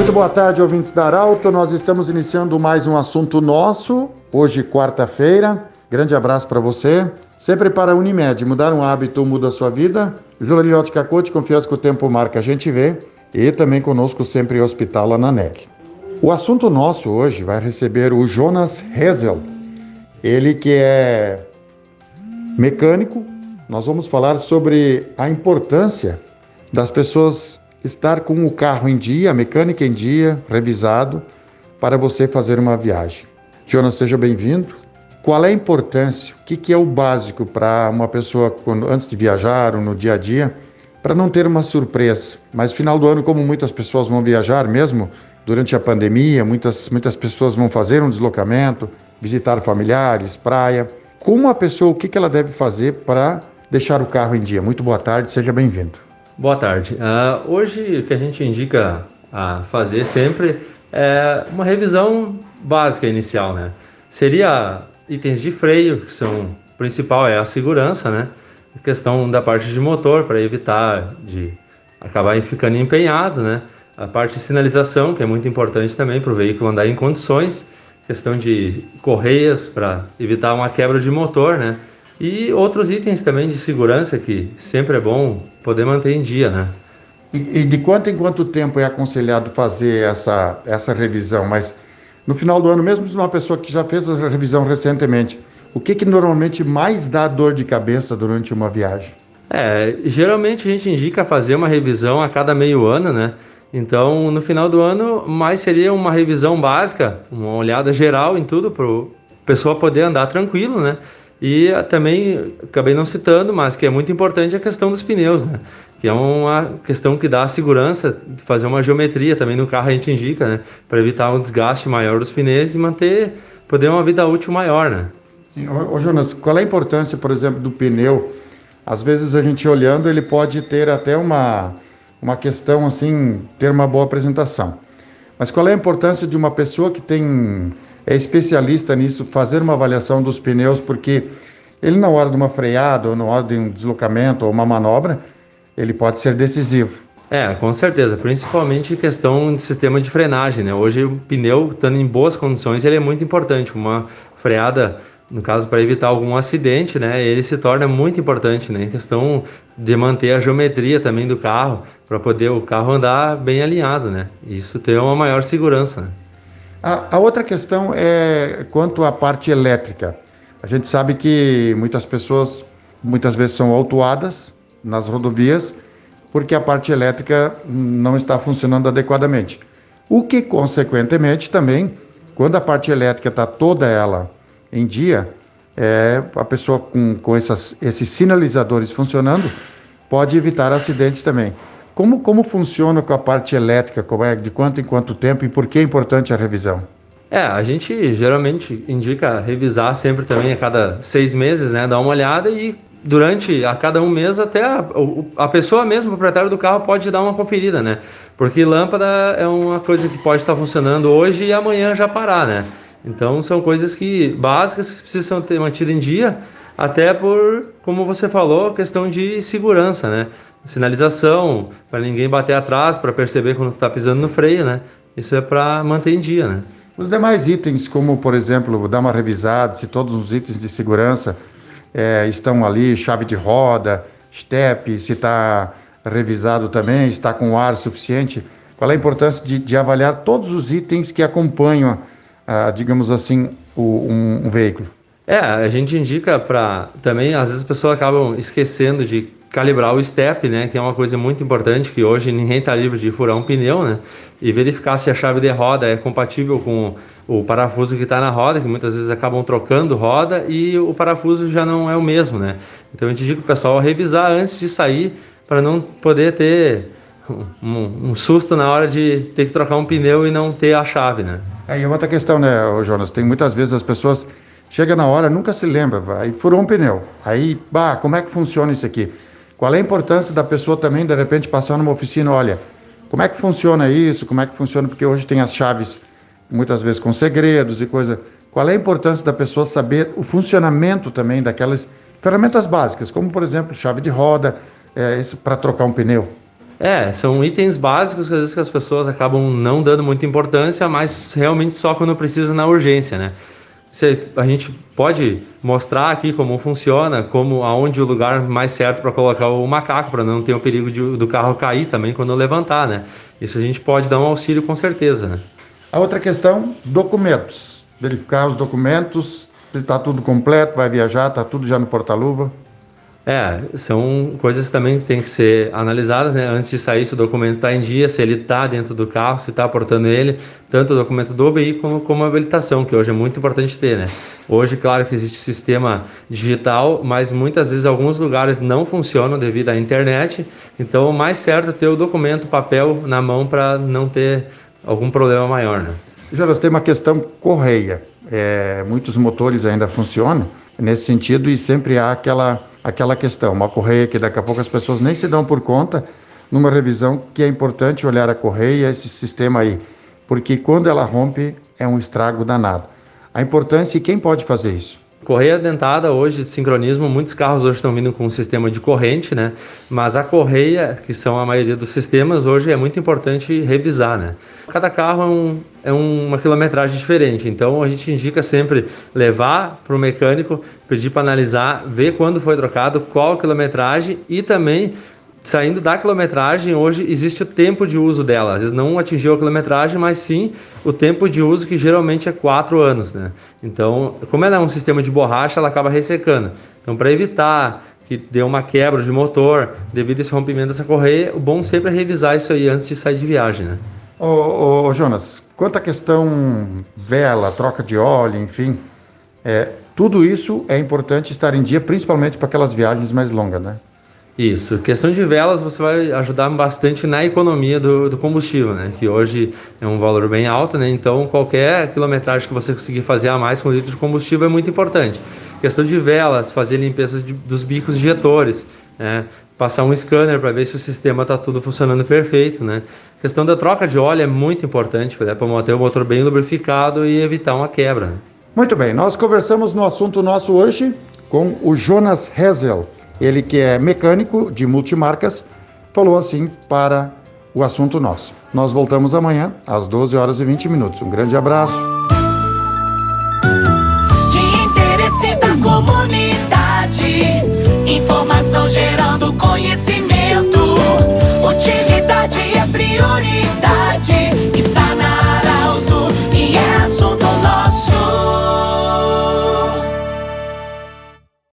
Muito boa tarde, ouvintes da Arauto. Nós estamos iniciando mais um assunto nosso, hoje, quarta-feira. Grande abraço para você. Sempre para a Unimed, mudar um hábito muda a sua vida. Juliote Cacote, confiança que o tempo marca, a gente vê. E também conosco sempre Hospital Ananec. O assunto nosso hoje vai receber o Jonas Hesel. Ele que é mecânico. Nós vamos falar sobre a importância das pessoas estar com o carro em dia, a mecânica em dia, revisado, para você fazer uma viagem. Jonas, seja bem-vindo. Qual é a importância? O que, é o básico para uma pessoa antes de viajar ou no dia a dia, para não ter uma surpresa? Mas final do ano, como muitas pessoas vão viajar mesmo durante a pandemia, muitas, muitas pessoas vão fazer um deslocamento, visitar familiares, praia. Como a pessoa, o que ela deve fazer para deixar o carro em dia? Muito boa tarde, seja bem-vindo. Boa tarde. Uh, hoje o que a gente indica a fazer sempre é uma revisão básica inicial, né? Seria itens de freio, que são o principal é a segurança, né? A questão da parte de motor para evitar de acabar ficando empenhado, né? A parte de sinalização, que é muito importante também para o veículo andar em condições, questão de correias para evitar uma quebra de motor, né? E outros itens também de segurança que sempre é bom poder manter em dia, né? E, e de quanto em quanto tempo é aconselhado fazer essa, essa revisão? Mas no final do ano, mesmo se uma pessoa que já fez essa revisão recentemente, o que, que normalmente mais dá dor de cabeça durante uma viagem? É, geralmente a gente indica fazer uma revisão a cada meio ano, né? Então, no final do ano, mais seria uma revisão básica, uma olhada geral em tudo para a pessoa poder andar tranquilo, né? E também, acabei não citando, mas que é muito importante a questão dos pneus, né? Que é uma questão que dá segurança, fazer uma geometria também no carro a gente indica, né? Para evitar um desgaste maior dos pneus e manter, poder uma vida útil maior, né? Sim. Ô, Jonas, qual é a importância, por exemplo, do pneu? Às vezes a gente olhando, ele pode ter até uma, uma questão assim, ter uma boa apresentação. Mas qual é a importância de uma pessoa que tem é especialista nisso, fazer uma avaliação dos pneus, porque ele na hora de uma freada ou na hora de um deslocamento ou uma manobra, ele pode ser decisivo. É, com certeza, principalmente questão de sistema de frenagem, né? Hoje o pneu estando em boas condições, ele é muito importante. Uma freada, no caso para evitar algum acidente, né, ele se torna muito importante, né? Em questão de manter a geometria também do carro, para poder o carro andar bem alinhado, né? Isso ter uma maior segurança. Né? A, a, outra questão é quanto à parte elétrica. A gente sabe que muitas pessoas muitas vezes são autuadas nas rodovias porque a parte elétrica não está funcionando adequadamente. O que, consequentemente, também, quando a parte elétrica está toda ela em dia, é, a pessoa com, com essas, esses sinalizadores funcionando pode evitar acidentes também. Como, como funciona com a parte elétrica? Como é, de quanto em quanto tempo e por que é importante a revisão? É, a gente geralmente indica revisar sempre também a cada seis meses, né? Dar uma olhada e durante a cada um mês até a, a pessoa mesmo, o proprietário do carro, pode dar uma conferida, né? Porque lâmpada é uma coisa que pode estar funcionando hoje e amanhã já parar, né? Então são coisas que básicas que precisam ter mantido em dia, até por, como você falou, questão de segurança, né? sinalização, para ninguém bater atrás, para perceber quando está pisando no freio, né? Isso é para manter em dia, né? Os demais itens, como por exemplo, dar uma revisada, se todos os itens de segurança é, estão ali, chave de roda, step, se está revisado também, está com ar suficiente. Qual é a importância de, de avaliar todos os itens que acompanham, digamos assim, o, um, um veículo? É, a gente indica para também, às vezes as pessoas acabam esquecendo de calibrar o step, né, que é uma coisa muito importante, que hoje ninguém está livre de furar um pneu, né, e verificar se a chave de roda é compatível com o parafuso que está na roda, que muitas vezes acabam trocando roda e o parafuso já não é o mesmo, né. Então a gente para o pessoal revisar antes de sair, para não poder ter um, um, susto na hora de ter que trocar um pneu e não ter a chave, né. É outra questão, né, Jonas, tem muitas vezes as pessoas chega na hora, nunca se lembra, aí furou um pneu, aí, bah, como é que funciona isso aqui? Qual é a importância da pessoa também, de repente, passar numa oficina, olha, como é que funciona isso, como é que funciona, porque hoje tem as chaves, muitas vezes com segredos e coisa. Qual é a importância da pessoa saber o funcionamento também daquelas ferramentas básicas, como, por exemplo, chave de roda, é, para trocar um pneu? É, são itens básicos que às vezes que as pessoas acabam não dando muita importância, mas realmente só quando precisa na urgência, né? A gente pode mostrar aqui como funciona, como aonde o lugar mais certo para colocar o macaco, para não ter o perigo de, do carro cair também quando levantar, né? Isso a gente pode dar um auxílio com certeza, né? A outra questão, documentos. Verificar os documentos, se está tudo completo, vai viajar, está tudo já no porta-luva. É, são coisas que também têm que ser analisadas, né? Antes de sair, se o documento está em dia, se ele está dentro do carro, se está aportando ele, tanto o documento do veículo como a habilitação, que hoje é muito importante ter, né? Hoje, claro que existe sistema digital, mas muitas vezes alguns lugares não funcionam devido à internet, então o mais certo é ter o documento, papel na mão para não ter algum problema maior, né? Jonas, tem uma questão correia. É, muitos motores ainda funcionam nesse sentido e sempre há aquela aquela questão, uma correia que daqui a pouco as pessoas nem se dão por conta, numa revisão que é importante olhar a correia, esse sistema aí, porque quando ela rompe é um estrago danado. A importância e quem pode fazer isso? Correia dentada hoje, sincronismo, muitos carros hoje estão vindo com um sistema de corrente, né? Mas a correia, que são a maioria dos sistemas, hoje é muito importante revisar, né? Cada carro é, um, é uma quilometragem diferente, então a gente indica sempre levar para o mecânico, pedir para analisar, ver quando foi trocado, qual quilometragem e também saindo da quilometragem, hoje existe o tempo de uso dela. Às vezes não atingiu a quilometragem, mas sim o tempo de uso que geralmente é 4 anos, né? Então, como ela é um sistema de borracha, ela acaba ressecando. Então, para evitar que dê uma quebra de motor devido a esse rompimento dessa correia, o bom sempre é revisar isso aí antes de sair de viagem, né? Ô, ô, ô Jonas, quanto à questão vela, troca de óleo, enfim, é, tudo isso é importante estar em dia, principalmente para aquelas viagens mais longas, né? Isso. Questão de velas, você vai ajudar bastante na economia do, do, combustível, né? Que hoje é um valor bem alto, né? Então, qualquer quilometragem que você conseguir fazer a mais com litro de combustível é muito importante. Questão de velas, fazer limpeza de, dos bicos injetores, né? Passar um scanner para ver se o sistema está tudo funcionando perfeito, né? Questão da troca de óleo é muito importante, né? para manter o motor bem lubrificado e evitar uma quebra. Né? Muito bem, nós conversamos no assunto nosso hoje com o Jonas Hessel ele que é mecânico de multimarcas, falou assim para o assunto nosso. Nós voltamos amanhã às 12 horas e 20 minutos. Um grande abraço. De interesse da comunidade, informação gerando conhecimento, utilidade é prioridade.